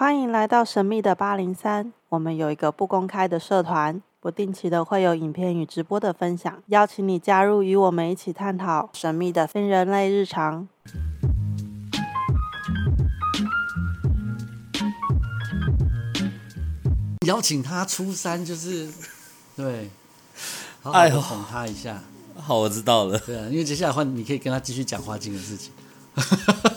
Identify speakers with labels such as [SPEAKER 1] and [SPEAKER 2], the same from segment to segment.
[SPEAKER 1] 欢迎来到神秘的八零三。我们有一个不公开的社团，不定期的会有影片与直播的分享，邀请你加入，与我们一起探讨神秘的非人类日常。
[SPEAKER 2] 邀请他出山，就是对，好好
[SPEAKER 3] 哎呦
[SPEAKER 2] 的哄他一下。
[SPEAKER 3] 好，我知道了。
[SPEAKER 2] 对啊，因为接下来换你可以跟他继续讲花精的事情，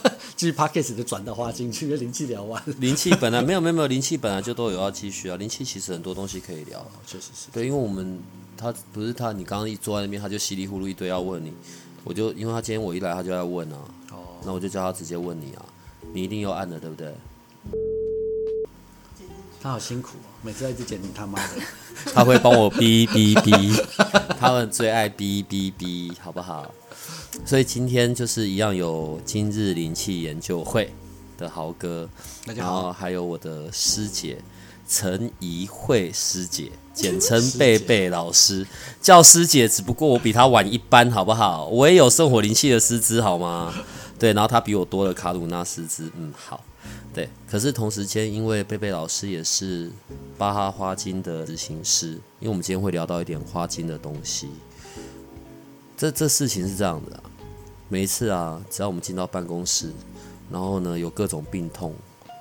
[SPEAKER 2] 继续 podcast 的转到花进去，跟灵气聊完。
[SPEAKER 3] 灵气本来没有没有没有，灵气本来就都有要继续啊。灵气其实很多东西可以聊，
[SPEAKER 2] 确实是，
[SPEAKER 3] 对，因为我们他不是他，你刚刚一坐在那边，他就稀里糊涂一堆要问你，我就因为他今天我一来他就要问啊，
[SPEAKER 2] 哦，
[SPEAKER 3] 那我就叫他直接问你啊，你一定又按了对不对？
[SPEAKER 2] 他好辛苦哦，每次要一直剪你他妈的。
[SPEAKER 3] 他会帮我哔哔哔，他们最爱哔哔哔，好不好？所以今天就是一样有今日灵气研究会的豪哥，
[SPEAKER 2] 大家好
[SPEAKER 3] 然后还有我的师姐陈怡慧师姐，简称贝贝老师，叫师姐，只不过我比她晚一班，好不好？我也有圣火灵气的师资，好吗？对，然后她比我多了卡鲁纳师资，嗯，好。对，可是同时间，因为贝贝老师也是巴哈花精的执行师，因为我们今天会聊到一点花精的东西。这这事情是这样的、每一次啊，只要我们进到办公室，然后呢有各种病痛，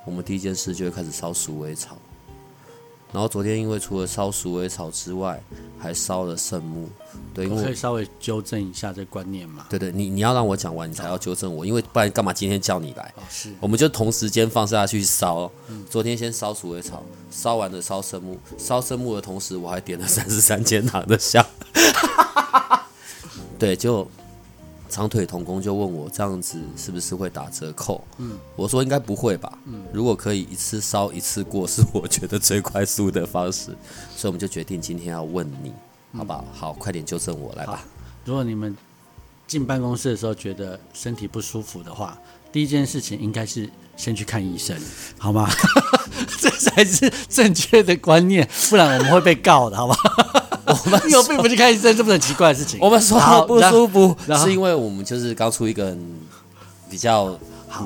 [SPEAKER 3] 我们第一件事就会开始烧鼠尾草。然后昨天因为除了烧鼠尾草之外，还烧了圣木。对，
[SPEAKER 2] 可以稍微纠正一下这观念嘛？
[SPEAKER 3] 对对，你你要让我讲完，你才要纠正我，因为不然干嘛今天叫你来？
[SPEAKER 2] 哦，是
[SPEAKER 3] 我们就同时间放下去烧。昨天先烧鼠尾草，烧完了烧圣木，烧圣木的同时，我还点了三十三间堂的香。对，就长腿童工就问我这样子是不是会打折扣？嗯，我说应该不会吧。嗯，如果可以一次烧一次过，是我觉得最快速的方式，所以我们就决定今天要问你，好不好？好，快点纠正我来吧。
[SPEAKER 2] 如果你们进办公室的时候觉得身体不舒服的话，第一件事情应该是先去看医生，好吗？这才是正确的观念，不然我们会被告的，好吧？我们有病不去看医生，这不是很奇怪的事情？
[SPEAKER 3] 我们说
[SPEAKER 2] 好
[SPEAKER 3] 不舒服，是因为我们就是刚出一个比较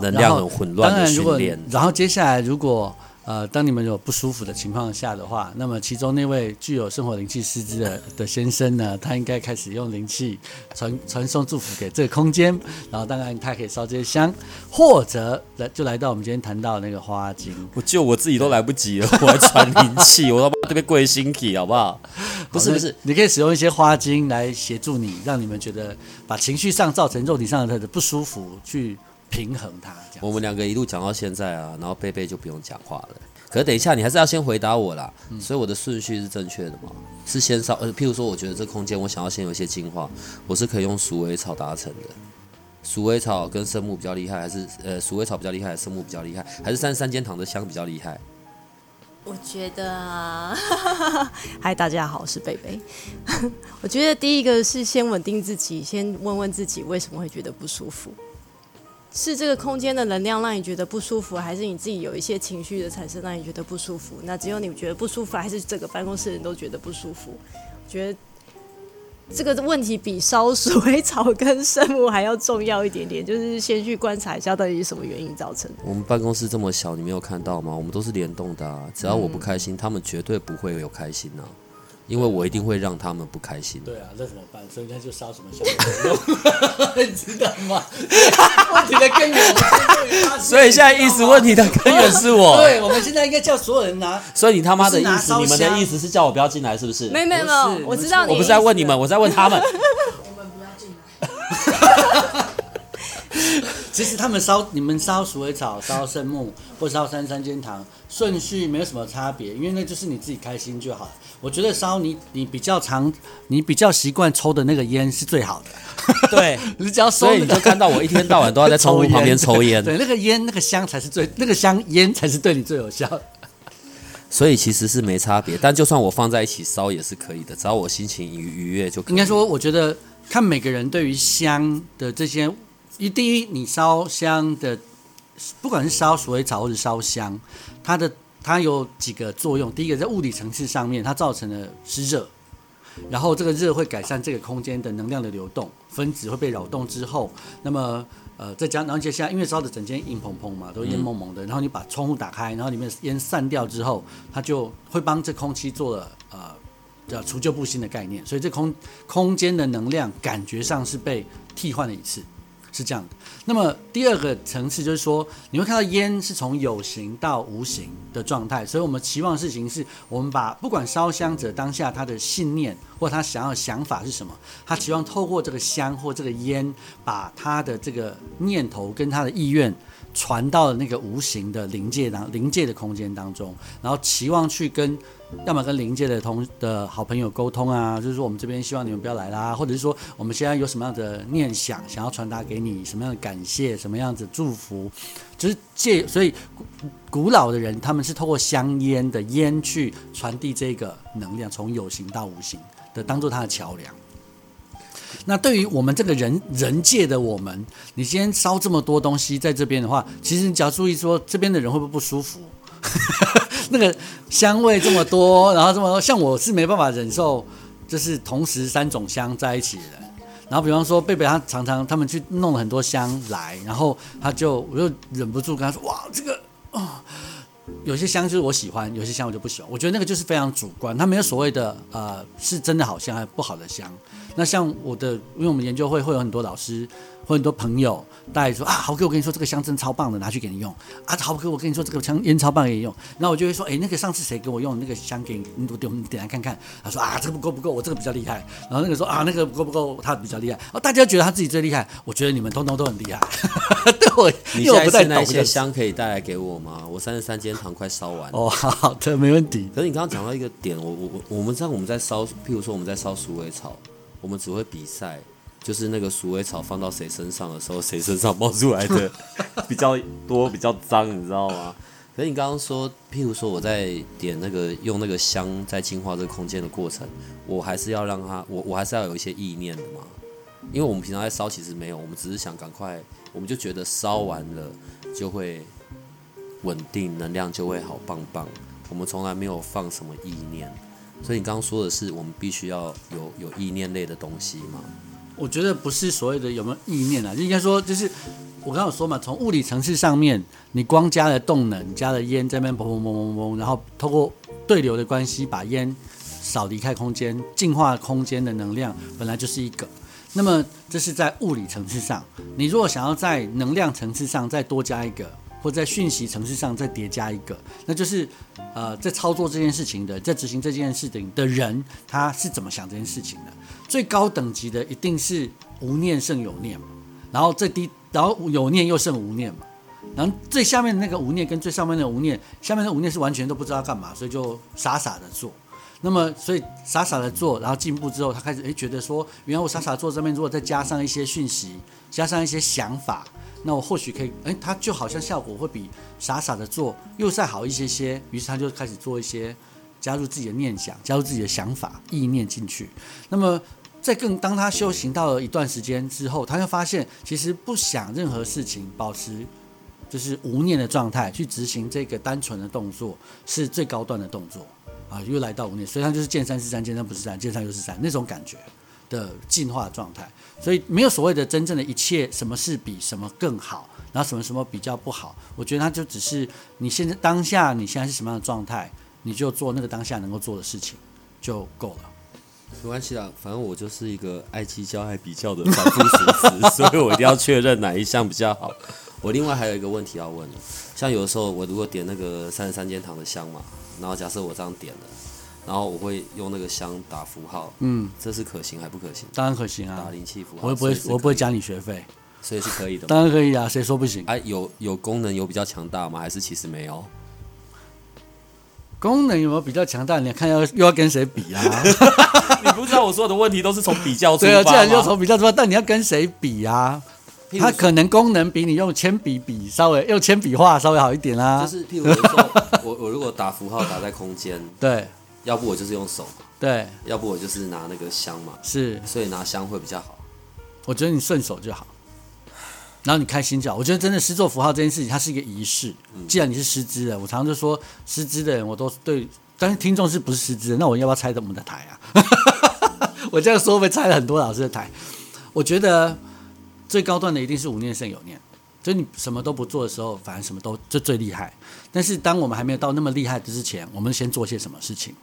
[SPEAKER 3] 能量很混乱的训练。
[SPEAKER 2] 然后接下来如果呃，当你们有不舒服的情况下的话，那么其中那位具有生活灵气师资的的先生呢，他应该开始用灵气传传送祝福给这个空间，然后当然他可以烧这些香，或者来就来到我们今天谈到的那个花精。
[SPEAKER 3] 我救我自己都来不及了，我还传灵气，我他妈这边跪心体好不好？不是不是，，
[SPEAKER 2] 你可以使用一些花精来协助你，让你们觉得把情绪上造成肉体上的不舒服去平衡它。
[SPEAKER 3] 我们两个一路讲到现在啊，然后贝贝就不用讲话了。可是等一下，你还是要先回答我啦。
[SPEAKER 2] 嗯
[SPEAKER 3] 所以我的顺序是正确的吗？是先烧呃，譬如说，我觉得这空间我想要先有一些净化，我是可以用鼠尾草达成的。鼠尾草跟圣木比较厉害，还是呃鼠尾草比较厉害，圣木比较厉害，还是三十三间堂的香比较厉害？
[SPEAKER 4] 我觉得啊，嗨，大家好，我是贝贝。我觉得第一个是先稳定自己，先问问自己为什么会觉得不舒服，是这个空间的能量让你觉得不舒服，还是你自己有一些情绪的产生让你觉得不舒服？那只有你觉得不舒服，还是整个办公室人都觉得不舒服？我觉得这个问题比烧水草跟生物还要重要一点点，就是先去观察一下到底是什么原因造成的。
[SPEAKER 3] 我们办公室这么小，你没有看到吗？我们都是联动的、啊，只要我不开心，他们绝对不会有开心啊、因为我一定会让他们不开心。
[SPEAKER 2] 对啊，那怎么办？所以那就烧什么香都有用，你知道吗？问题的根源，
[SPEAKER 3] 所以现在意识问题的根源是我。
[SPEAKER 2] 对，我们现在应该叫所有人拿。
[SPEAKER 3] 所以你他妈的意思，你们的意思是叫我不要进来，是不是？
[SPEAKER 4] 没有没有我知道你
[SPEAKER 3] 我不是在问你们，我在问他们。
[SPEAKER 2] 其实他们烧你们烧鼠尾草、烧圣木或烧三三间堂，顺序没有什么差别，因为那就是你自己开心就好。我觉得烧你你比较常、你比较习惯抽的那个烟是最好的。
[SPEAKER 3] 对，
[SPEAKER 2] 你只要收
[SPEAKER 3] 所以
[SPEAKER 2] 那个
[SPEAKER 3] 你就看到我一天到晚都要在窗户旁边抽烟。
[SPEAKER 2] 对，那个烟那个香才是最，那个香烟才是对你最有效的。
[SPEAKER 3] 所以其实是没差别，但就算我放在一起烧也是可以的，只要我心情愉愉悦就可以。
[SPEAKER 2] 应该说，我觉得看每个人对于香的这些，一第一，你烧香的，不管是烧鼠尾草或者烧香，它的它有几个作用。第一个在物理层次上面，它造成的是热，然后这个热会改善这个空间的能量的流动，分子会被扰动之后，那么呃，再加，然后接下来因为烧的整间阴蓬蓬嘛，都烟蒙蒙的，然后你把窗户打开，然后里面烟散掉之后，它就会帮这空气做了呃叫除旧布新的概念，所以这空空间的能量感觉上是被替换了一次，是这样的。那么第二个层次就是说，你会看到烟是从有形到无形的状态，所以我们期望的事情是我们把不管烧香者当下他的信念或他想要想法是什么，他期望透过这个香或这个烟，把他的这个念头跟他的意愿传到了那个无形的灵界当灵界的空间当中，然后期望去跟要么跟灵界的同的好朋友沟通啊，就是说我们这边希望你们不要来啦，或者是说我们现在有什么样的念想想要传达给你，什么样的感谢，什么样子祝福，就是借所以古古老的人他们是透过香烟的烟去传递这个能量，从有形到无形的当做它的桥梁。那对于我们这个人人界的我们，你今天烧这么多东西在这边的话，其实你只要注意说这边的人会不会不舒服。那个香味这么多，然后这么多，像我是没办法忍受，就是同时三种香在一起的人。然后比方说贝贝他常常他们去弄很多香来，然后他就我就忍不住跟他说：“哇，这个啊、有些香就是我喜欢，有些香我就不喜欢。我觉得那个就是非常主观，它没有所谓的呃是真的好香还是不好的香。那像我的，因为我们研究会会有很多老师，会很多朋友带说啊，豪哥，我跟你说这个香真超棒的，拿去给你用啊。豪哥，我跟你说这个香烟超棒给你用。然后我就会说，哎，那个上次谁给我用那个香给你，你我们点来看看。他说啊，这个不够不够，我这个比较厉害。然后那个说啊，那个不够不够，他比较厉害。哦，大家觉得他自己最厉害，我觉得你们通通都很厉害。对我，
[SPEAKER 3] 你
[SPEAKER 2] 因为我不太
[SPEAKER 3] 下一次那些香可以带来给我吗？我三十三间堂快烧完了。
[SPEAKER 2] 哦，好的，没问题。
[SPEAKER 3] 可是你刚刚讲到一个点，我我我我们像我们在烧，譬如说我们在烧鼠尾草，我们只会比赛，就是那个鼠尾草放到谁身上的时候，谁身上冒出来的比较多、比较脏，你知道吗？可是你刚刚说，譬如说我在点那个用那个香在净化这个空间的过程，我还是要让它，我我还是要有一些意念的嘛。因为我们平常在烧，其实没有，我们只是想赶快，我们就觉得烧完了就会稳定，能量就会好棒棒。我们从来没有放什么意念，所以你刚刚说的是，我们必须要有有意念类的东西吗？
[SPEAKER 2] 我觉得不是所谓的有没有意念啊，应该说就是我刚刚有说嘛，从物理层次上面，你光加了动能，加了烟在那边砰砰砰砰砰，然后透过对流的关系把烟扫离开空间，净化空间的能量本来就是一个。那么这是在物理层次上，你如果想要在能量层次上再多加一个，或在讯息层次上再叠加一个，那就是呃在操作这件事情的，在执行这件事情的人，他是怎么想这件事情的？最高等级的一定是无念胜有念嘛，然后最低，然后有念又胜无念嘛，然后最下面的那个无念跟最上面的无念，下面的无念是完全都不知道干嘛，所以就傻傻的做。那么，所以傻傻的做，然后进步之后，他开始诶觉得说，原来我傻傻做这边，如果再加上一些讯息，加上一些想法，那我或许可以，诶，他就好像效果会比傻傻的做又再好一些些。于是他就开始做一些加入自己的念想，加入自己的想法、意念进去。那么，在更当他修行到了一段时间之后，他就发现，其实不想任何事情，保持就是无念的状态去执行这个单纯的动作，是最高端的动作啊！又来到无念，所以它就是见山是山，见山不是山，见山又是山那种感觉的进化状态。所以没有所谓的真正的一切，什么是比什么更好，然后什么什么比较不好。我觉得它就只是你现在当下你现在是什么样的状态，你就做那个当下能够做的事情就够了。
[SPEAKER 3] 没关系啦，反正我就是一个爱计较、爱比较的反复数值，所以我一定要确认哪一项比较好。我另外还有一个问题要问，像有的时候我如果点那个三十三间堂的香嘛，然后假设我这样点了，然后我会用那个箱打符号，
[SPEAKER 2] 嗯，
[SPEAKER 3] 这是可行还不可行？
[SPEAKER 2] 当然可行啊
[SPEAKER 3] 打，灵气符号，
[SPEAKER 2] 我又不会我不会加你学费，
[SPEAKER 3] 所以是可以的嘛。
[SPEAKER 2] 当然可以啊，谁说不行？
[SPEAKER 3] 哎、有有功能有比较强大吗？还是其实没有？
[SPEAKER 2] 功能有没有比较强大？你看要又要跟谁比啊？
[SPEAKER 3] 你不知道我所有的问题都是从比较出
[SPEAKER 2] 对啊，
[SPEAKER 3] 发
[SPEAKER 2] 既然就
[SPEAKER 3] 吗？
[SPEAKER 2] 从比较出发，但你要跟谁比啊？它可能功能比你用铅笔比稍微用铅笔画稍微好一点啦、
[SPEAKER 3] 就是譬如说，我我如果打符号打在空间，
[SPEAKER 2] 对
[SPEAKER 3] 要不我就是用手，
[SPEAKER 2] 对
[SPEAKER 3] 要不我就是拿那个香嘛，
[SPEAKER 2] 是，
[SPEAKER 3] 所以拿香会比较好。
[SPEAKER 2] 我觉得你顺手就好，然后你开心就好。我觉得真的施做符号这件事情，它是一个仪式。既然你是师资的，我常常就说师资的人，我都对，但是听众是不是师资的？那我要不要拆我们的台啊？我这样说会不会拆了很多老师的台？我觉得最高段的一定是无念胜有念，就你什么都不做的时候，反而什么都就最厉害。但是当我们还没有到那么厉害之前，我们先做些什么事情？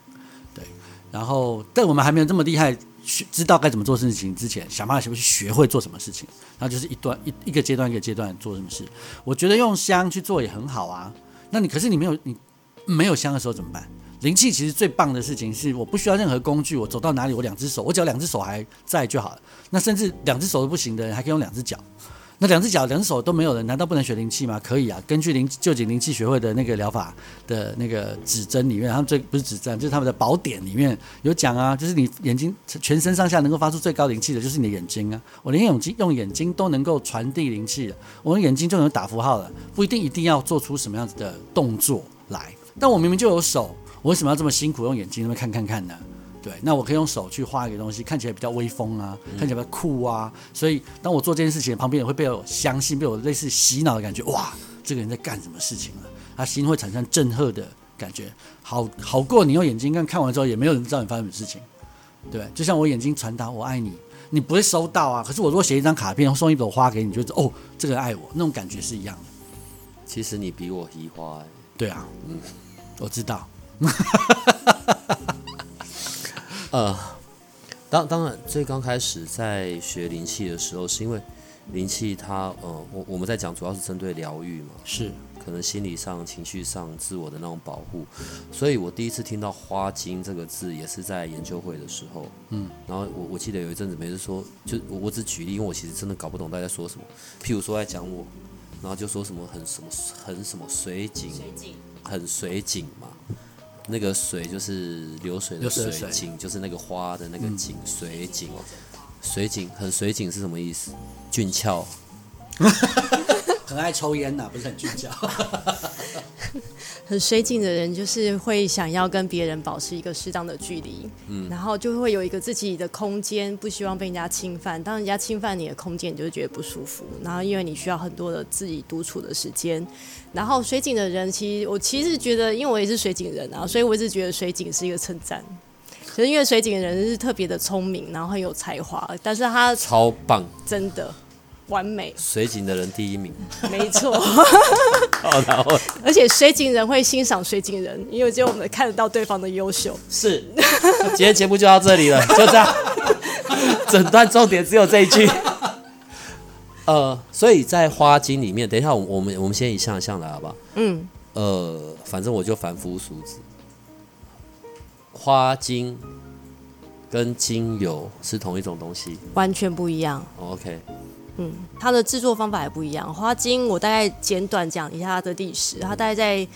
[SPEAKER 2] 然后在我们还没有这么厉害，学知道该怎么做事情之前，想办法去学会做什么事情，然后就是一段一一个阶段一个阶段做什么事。我觉得用香去做也很好啊。那你可是你没有你没有香的时候怎么办？灵气其实最棒的事情是，我不需要任何工具，我走到哪里，我两只手，我只要两只手还在就好了。那甚至两只手都不行的人，还可以用两只脚。那两只脚、两只手都没有人，难道不能学灵气吗？可以啊，根据灵旧景灵气学会的那个疗法的那个指针里面，他们最不是指针，就是他们的宝典里面有讲啊，就是你眼睛全身上下能够发出最高灵气的，就是你的眼睛啊。我连眼睛用眼睛都能够传递灵气的，我用眼睛就能打符号了，不一定一定要做出什么样子的动作来。但我明明就有手，我为什么要这么辛苦用眼睛那么看看看呢？对，那我可以用手去画一个东西，看起来比较威风啊，看起来比较酷啊。所以当我做这件事情，旁边也会被我相信，被我类似洗脑的感觉。哇，这个人在干什么事情了？他心会产生震撼的感觉，好好过你用眼睛看看完之后，也没有人知道你发生什么事情。对，就像我眼睛传达我爱你，你不会收到啊。可是我如果写一张卡片，送一朵花给你，就哦，这个人爱我，那种感觉是一样的。
[SPEAKER 3] 其实你比我移花、欸，
[SPEAKER 2] 对啊，嗯，我知道。
[SPEAKER 3] 当当然，最刚开始在学灵气的时候，是因为灵气它呃，我我们在讲主要是针对疗愈嘛，
[SPEAKER 2] 是。
[SPEAKER 3] 可能心理上、情绪上、自我的那种保护，所以我第一次听到花精这个字，也是在研究会的时候，嗯，然后我我记得有一阵子，每次说，就我我只举例，因为我其实真的搞不懂大家说什么，譬如说在讲我，然后就说什么很什么很什么水井，很水井嘛。那个水就是流水的水，井就是那个花的那个井，水井，水井很水井是什么意思？俊俏，
[SPEAKER 2] 很爱抽烟呐，不是很聚焦。
[SPEAKER 4] 很水井的人就是会想要跟别人保持一个适当的距离，嗯，然后就会有一个自己的空间，不希望被人家侵犯。当人家侵犯你的空间，你就会觉得不舒服。然后因为你需要很多的自己独处的时间。然后水井的人，其实我其实觉得，因为我也是水井人啊，所以我一直觉得水井是一个称赞。就是因为水井的人是特别的聪明，然后很有才华，但是他
[SPEAKER 3] 超棒，
[SPEAKER 4] 真的。完美，
[SPEAKER 3] 水井的人第一名，
[SPEAKER 4] 没错。
[SPEAKER 3] 然后，
[SPEAKER 4] 而且水井人会欣赏水井人，因为只有我们看得到对方的优秀。
[SPEAKER 3] 是，今天节目就到这里了，就这样。整段重点只有这一句。呃，所以在花精里面，等一下，我我们我们先一项一项来，好不好？嗯。呃，反正我就凡夫俗子。花精跟精油是同一种东西，
[SPEAKER 4] 完全不一样。
[SPEAKER 3] OK。
[SPEAKER 4] 嗯，它的制作方法也不一样。花精，我大概简短讲一下它的历史。它大概在，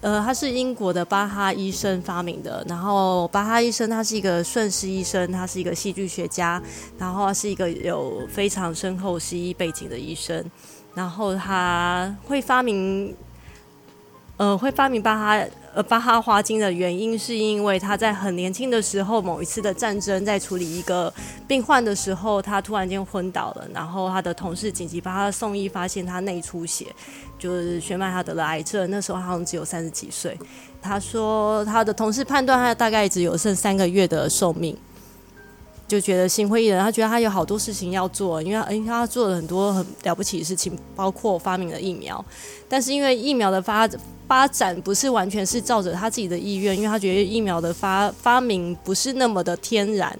[SPEAKER 4] 呃，它是英国的巴哈医生发明的。然后巴哈医生他是一个顺势医生，他是一个戏剧学家，然后是一个有非常深厚西医背景的医生。然后他会发明，呃，会发明巴哈。呃，巴哈花精的原因是因为他在很年轻的时候，某一次的战争，在处理一个病患的时候，他突然间昏倒了，然后他的同事紧急把他送医，发现他内出血，就是血脉他得了癌症。那时候他好像只有三十几岁。他说他的同事判断他大概只有剩三个月的寿命，就觉得心灰意冷。他觉得他有好多事情要做，因为因为他做了很多很了不起的事情，包括发明了疫苗，但是因为疫苗的发发展不是完全是照着他自己的意愿，因为他觉得疫苗的发发明不是那么的天然，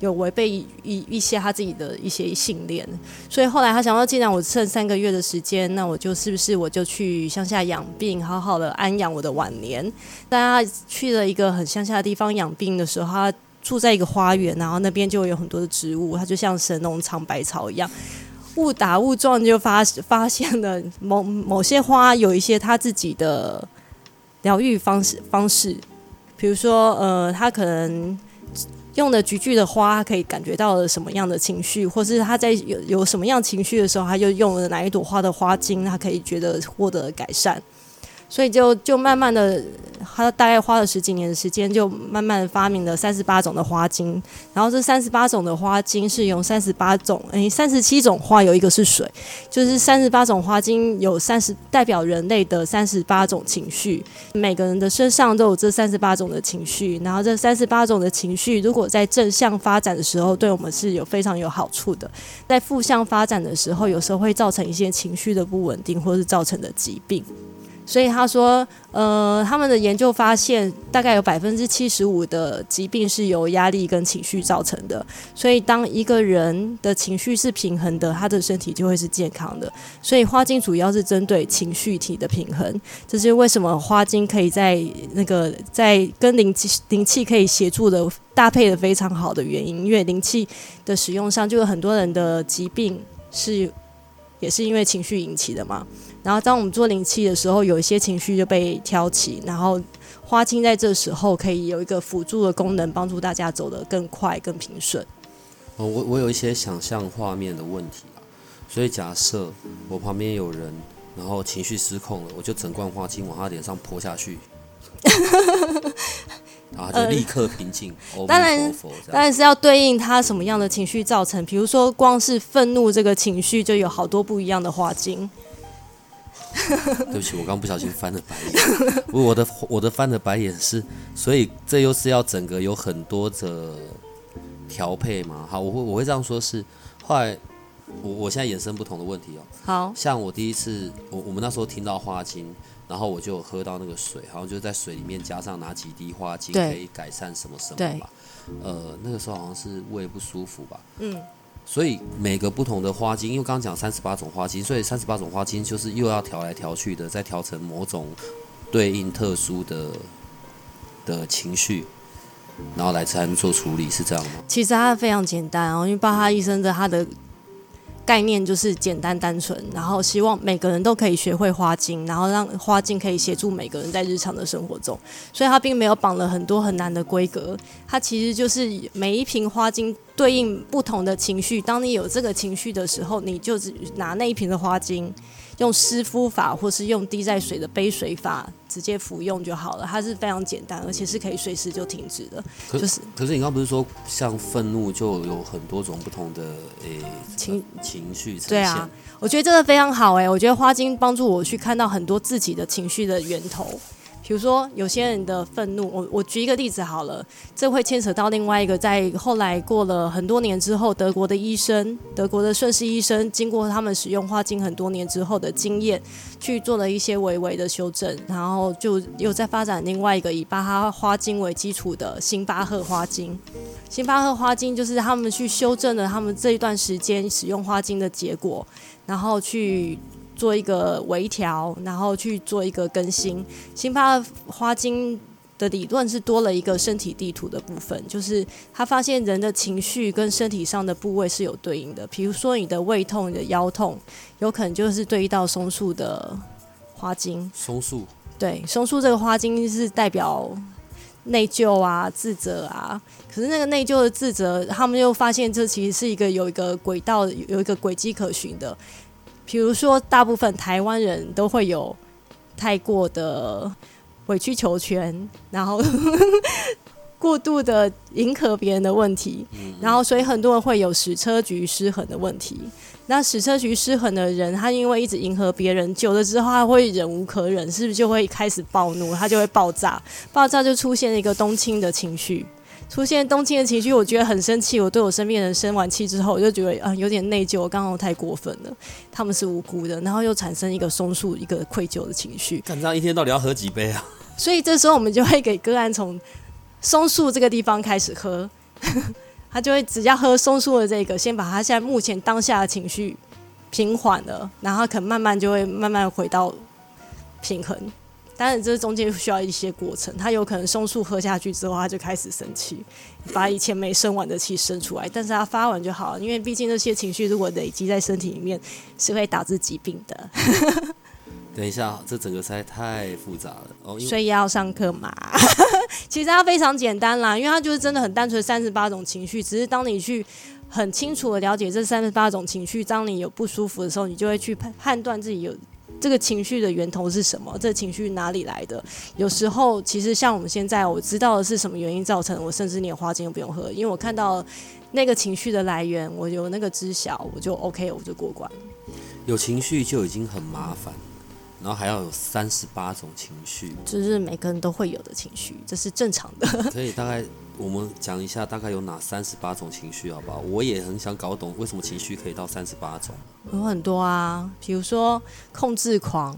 [SPEAKER 4] 有违背一一些他自己的一些信念，所以后来他想到，既然我剩三个月的时间，那我就是不是我就去乡下养病，好好的安养我的晚年。但他去了一个很乡下的地方养病的时候，他住在一个花园，然后那边就有很多的植物，他就像神农尝百草一样。误打误撞就发发现了某某些花有一些他自己的疗愈方式方式，比如说呃，他可能用的菊苣的花可以感觉到了什么样的情绪，或是他在有有什么样情绪的时候，他就用了哪一朵花的花精，他可以觉得获得改善。所以就就慢慢的，他大概花了十几年的时间，就慢慢发明了三十八种的花精。然后这三十八种的花精是用三十八种，诶，三十七种花有一个是水，就是三十八种花精有三十代表人类的三十八种情绪，每个人的身上都有这三十八种的情绪。然后这三十八种的情绪，如果在正向发展的时候，对我们是有非常有好处的；在负向发展的时候，有时候会造成一些情绪的不稳定，或是造成的疾病。所以他说，呃，他们的研究发现，大概有百分之七十五的疾病是由压力跟情绪造成的。所以，当一个人的情绪是平衡的，他的身体就会是健康的。所以，花精主要是针对情绪体的平衡。这是为什么花精可以在那个在跟灵气灵气可以协助的搭配的非常好的原因。因为灵气的使用上，就有很多人的疾病是也是因为情绪引起的嘛。然后，当我们做灵气的时候，有一些情绪就被挑起，然后花青在这时候可以有一个辅助的功能，帮助大家走得更快、更平顺。
[SPEAKER 3] 哦，我我有一些想象画面的问题啊，所以假设我旁边有人，然后情绪失控了，我就整罐花精往他脸上泼下去，然后他就立刻平静。阿
[SPEAKER 4] 当然当然是要对应他什么样的情绪造成，比如说光是愤怒这个情绪，就有好多不一样的花精。
[SPEAKER 3] 对不起，我刚不小心翻了白眼。我我的我的翻的白眼是，所以这又是要整个有很多的调配嘛。好，我会我会这样说是，后来我我现在衍生不同的问题哦。
[SPEAKER 4] 好，
[SPEAKER 3] 像我第一次，我我们那时候听到花精，然后我就喝到那个水，好像就在水里面加上哪几滴花精可以改善什么什么
[SPEAKER 4] 对
[SPEAKER 3] 吧。呃，那个时候好像是胃不舒服吧。
[SPEAKER 4] 嗯，
[SPEAKER 3] 所以每个不同的花精，因为刚刚讲三十八种花精，所以三十八种花精就是又要调来调去的，再调成某种对应特殊的的情绪，然后来才能做处理，是这样吗？
[SPEAKER 4] 其实它非常简单哦，因为巴哈医生的他的概念就是简单单纯，然后希望每个人都可以学会花精，然后让花精可以协助每个人在日常的生活中，所以它并没有绑了很多很难的规格，它其实就是每一瓶花精对应不同的情绪，当你有这个情绪的时候，你就拿那一瓶的花精。用湿敷法，或是用滴在水的杯水法，直接服用就好了。它是非常简单，而且是可以随时就停止的。
[SPEAKER 3] 可
[SPEAKER 4] 就是
[SPEAKER 3] 可是你刚刚不是说像愤怒就有很多种不同的诶、
[SPEAKER 4] 情
[SPEAKER 3] 情绪呈现？
[SPEAKER 4] 对啊，我觉得这个非常好哎、我觉得花精帮助我去看到很多自己的情绪的源头。比如说，有些人的愤怒，我我举一个例子好了，这会牵扯到另外一个，在后来过了很多年之后，德国的医生，德国的顺势医生，经过他们使用花精很多年之后的经验，去做了一些微微的修正，然后就又在发展另外一个以巴哈花精为基础的辛巴赫花精。辛巴赫花精就是他们去修正了他们这一段时间使用花精的结果，然后去做一个微调，然后去做一个更新。辛巴花精的理论是多了一个身体地图的部分，就是他发现人的情绪跟身体上的部位是有对应的。比如说你的胃痛、你的腰痛，有可能就是对应到松树的花精。
[SPEAKER 3] 松树
[SPEAKER 4] 对，松树这个花精是代表内疚啊、自责啊。可是那个内疚的自责，他们又发现这其实是一个有一个轨道、有一个轨迹可循的。比如说，大部分台湾人都会有太过的委曲求全，然后 过度的迎合别人的问题，然后所以很多人会有矢车局失衡的问题。那矢车局失衡的人，他因为一直迎合别人，久了之后他会忍无可忍，是不是就会开始暴怒？他就会爆炸，爆炸就出现了一个冬青的情绪。出现冬青的情绪，我觉得很生气。我对我身边人生完气之后，我就觉得啊、有点内疚，我刚刚太过分了。他们是无辜的，然后又产生一个松树一个愧疚的情绪。
[SPEAKER 3] 看这样一天到底要喝几杯啊？
[SPEAKER 4] 所以这时候我们就会给个案从松树这个地方开始喝，他就会只要喝松树的这个，先把他现在目前当下的情绪平缓了，然后可能慢慢就会慢慢回到平衡。当然，这中间需要一些过程。他有可能松树喝下去之后，他就开始生气，把以前没生完的气生出来。但是他发完就好了，因为毕竟那些情绪如果累积在身体里面，是会导致疾病的。
[SPEAKER 3] 等一下，这整个实在太复杂了哦。
[SPEAKER 4] 所以要上课嘛。其实它非常简单啦，因为它就是真的很单纯，三十八种情绪。只是当你去很清楚的了解这三十八种情绪，当你有不舒服的时候，你就会去判判断自己有这个情绪的源头是什么？这个情绪哪里来的？有时候其实像我们现在，我知道的是什么原因造成的，我甚至连花精都不用喝，因为我看到那个情绪的来源，我有那个知晓，我就 OK，我就过关。
[SPEAKER 3] 有情绪就已经很麻烦，然后还要有三十八种情绪，
[SPEAKER 4] 就是每个人都会有的情绪，这是正常的。
[SPEAKER 3] 可以大概我们讲一下大概有哪三十八种情绪，好不好？我也很想搞懂为什么情绪可以到三十八种。
[SPEAKER 4] 有很多啊，比如说控制狂，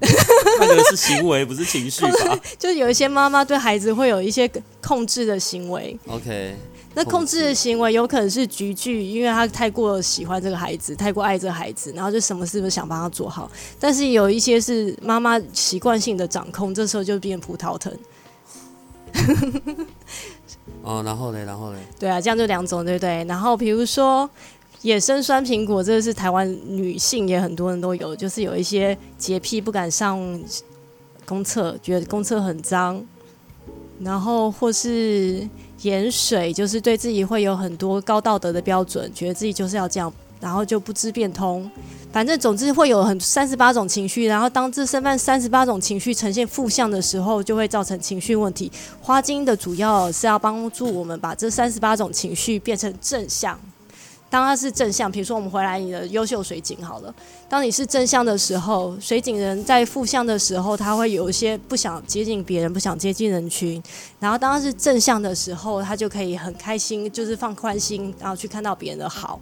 [SPEAKER 3] 那个是行为，不是情绪吧
[SPEAKER 4] 就有一些妈妈对孩子会有一些控制的行为。
[SPEAKER 3] ？OK，
[SPEAKER 4] 那控制的行为有可能是局剧，因为他太过喜欢这个孩子，太过爱这个孩子，然后就什么事都想帮他做好。但是有一些是妈妈习惯性的掌控，这时候就变葡萄藤。
[SPEAKER 3] 哦，然后嘞，然后嘞，
[SPEAKER 4] 对啊，这样就两种，对不对？然后比如说野生酸苹果，这个是台湾女性也很多人都有，就是有一些洁癖，不敢上公厕，觉得公厕很脏，然后或是盐水，就是对自己会有很多高道德的标准，觉得自己就是要这样，然后就不知变通。反正总之会有很三十八种情绪，然后当这身份三十八种情绪呈现负向的时候，就会造成情绪问题。花精的主要是要帮助我们把这三十八种情绪变成正向。当它是正向，比如说我们回来你的优秀水井好了，当你是正向的时候，水井人在负向的时候，他会有一些不想接近别人，不想接近人群。然后当他是正向的时候，他就可以很开心，就是放宽心，然后去看到别人的好。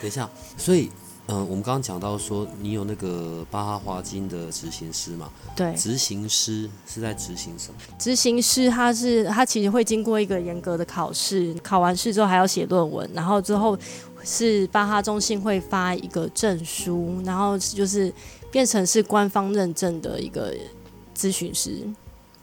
[SPEAKER 3] 等一下，所以。嗯，我们刚刚讲到说，你有那个巴哈华金的执行师嘛？
[SPEAKER 4] 对，
[SPEAKER 3] 执行师是在执行什么？
[SPEAKER 4] 执行师他是他其实会经过一个严格的考试，考完试之后还要写论文，然后之后是巴哈中心会发一个证书，然后就是变成是官方认证的一个咨询师。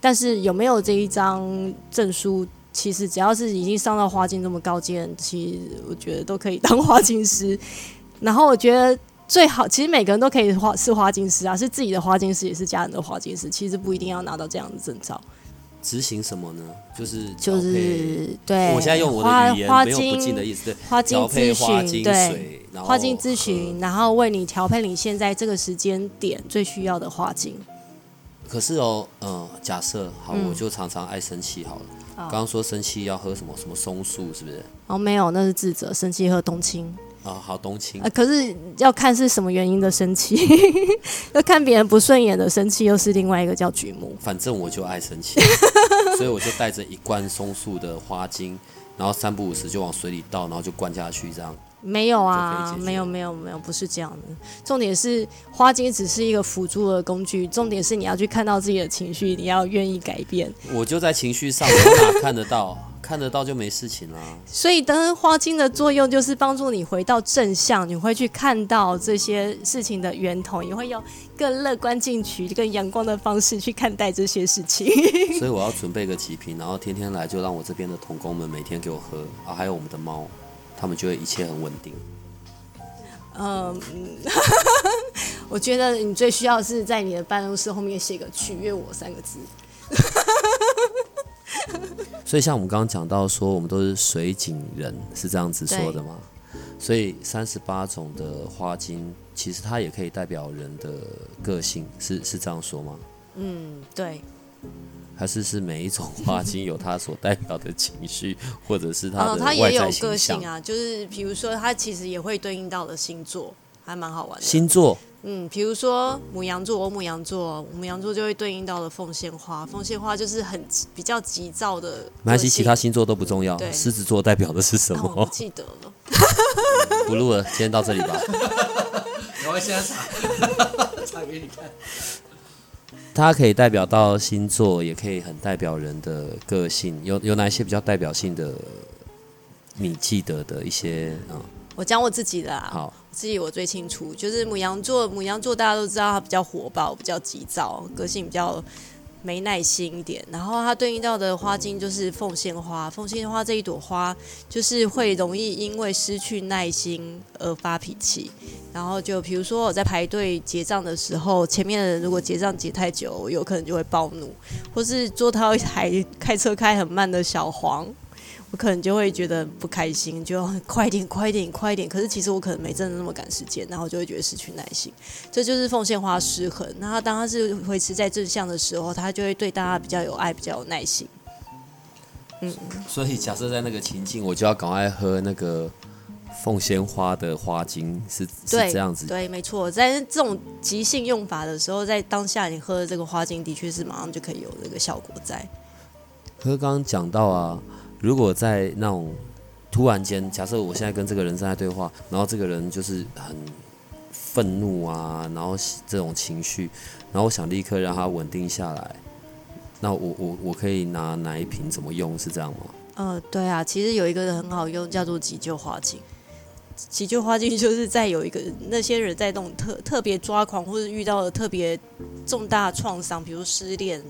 [SPEAKER 4] 但是有没有这一张证书，其实只要是已经上到花精这么高阶，其实我觉得都可以当花精师。然后我觉得最好，其实每个人都可以花是花精师啊，是自己的花精师，也是家人的花精师，其实不一定要拿到这样的证照。
[SPEAKER 3] 执行什么呢？就是
[SPEAKER 4] 就是对，
[SPEAKER 3] 我现在用我
[SPEAKER 4] 花
[SPEAKER 3] 的语言
[SPEAKER 4] 花
[SPEAKER 3] 没有不敬
[SPEAKER 4] 精
[SPEAKER 3] 的意思，对，
[SPEAKER 4] 花精咨询，对，花精咨询，然后为你调配你现在这个时间点最需要的花精。
[SPEAKER 3] 可是哦，嗯、假设好，
[SPEAKER 4] 嗯
[SPEAKER 3] 我就常常爱生气好了。刚刚说生气要喝什么什么松树，是不是？
[SPEAKER 4] 哦，没有，那是智者生气喝冬青
[SPEAKER 3] 啊，好冬青
[SPEAKER 4] 啊、，可是要看是什么原因的生气，要看别人不顺眼的生气，又是另外一个叫橘木。
[SPEAKER 3] 反正我就爱生气，所以我就带着一罐松树的花精，然后三不五时就往水里倒，然后就灌下去，这样。
[SPEAKER 4] 没有啊没有没有没有，不是这样的。重点是花精只是一个辅助的工具，重点是你要去看到自己的情绪，你要愿意改变。
[SPEAKER 3] 我就在情绪上，我哪看得到？看得到就没事情啦。
[SPEAKER 4] 所以，当花精的作用就是帮助你回到正向，你会去看到这些事情的源头，你会用更乐观进取、更阳光的方式去看待这些事情。
[SPEAKER 3] 所以我要准备个几瓶，然后天天来就让我这边的童工们每天给我喝啊，还有我们的猫，他们就会一切很稳定。
[SPEAKER 4] 嗯，我觉得你最需要是在你的办公室后面写个“取悦我”三个字。
[SPEAKER 3] 所以像我们刚刚讲到说，我们都是水井人，是这样子说的吗？所以三十八种的花精，其实它也可以代表人的个性，是是这样说吗？
[SPEAKER 4] 嗯，对，
[SPEAKER 3] 还是是每一种花 精有它所代表的情绪，或者是它
[SPEAKER 4] 嗯，
[SPEAKER 3] 的
[SPEAKER 4] 它也有
[SPEAKER 3] 外在
[SPEAKER 4] 个性？啊，就是比如说，它其实也会对应到的星座，还蛮好玩的。
[SPEAKER 3] 星座
[SPEAKER 4] 嗯，比如说母羊座，我母羊座，母羊座就会对应到的凤仙花，凤仙花就是很比较急躁的。
[SPEAKER 3] 没关系，其他星座都不重要。
[SPEAKER 4] 对
[SPEAKER 3] 狮子座代表的是什么
[SPEAKER 4] 不？记得了。
[SPEAKER 3] 不录了，今天到这里吧。
[SPEAKER 2] 我现在查 查给你看。
[SPEAKER 3] 它可以代表到星座，也可以很代表人的个性。有有哪一些比较代表性的？你记得的一些嗯，
[SPEAKER 4] 我讲我自己的啊，
[SPEAKER 3] 好，
[SPEAKER 4] 自己我最清楚，就是母羊座，母羊座大家都知道它比较火爆，比较急躁，个性比较没耐心一点。然后它对应到的花精就是凤仙花，凤仙花这一朵花就是会容易因为失去耐心而发脾气。然后就比如说我在排队结账的时候，前面的人如果结账结太久，有可能就会暴怒，或是坐到一台开车开很慢的小黄。我可能就会觉得不开心，就 快一点，快一点，快一点。可是其实我可能没真的那么赶时间，然后就会觉得失去耐心。这就是凤仙花失衡。那他当他是维持在正向的时候，他就会对大家比较有爱，比较有耐心。嗯，
[SPEAKER 3] 所以假设在那个情境，我就要赶快喝那个凤仙花的花精，是是，这样子。
[SPEAKER 4] 对，没错，在这种即兴用法的时候，在当下你喝的这个花精，的确是马上就可以有这个效果在。
[SPEAKER 3] 可是刚刚讲到啊，如果在那种突然间，假设我现在跟这个人正在对话，然后这个人就是很愤怒啊，然后这种情绪，然后我想立刻让他稳定下来，那我我我可以拿哪一瓶怎么用？是这样吗？
[SPEAKER 4] 呃，对啊，其实有一个很好用，叫做急救花精。急救花精就是在有一个那些人在那种特特别抓狂，或者遇到了特别重大创伤，比如失恋，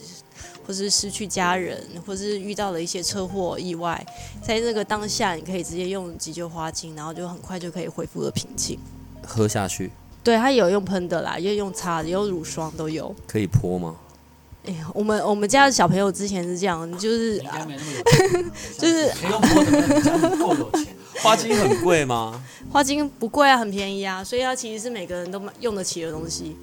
[SPEAKER 4] 或是失去家人，或是遇到了一些车祸意外，在那个当下，你可以直接用急救花精，然后就很快就可以恢复了平静。
[SPEAKER 3] 喝下去
[SPEAKER 4] 对，它有用喷的啦，也有用擦的，也有乳霜都有。
[SPEAKER 3] 可以泼吗？
[SPEAKER 4] 哎呀，我们我们家的小朋友之前是这样，就是
[SPEAKER 2] 应该没那么有钱，
[SPEAKER 4] 就是
[SPEAKER 2] 可以用波的，家里够有钱。
[SPEAKER 3] 花精很贵吗？
[SPEAKER 4] 花精不贵啊，很便宜啊，所以它其实是每个人都买用得起的东西。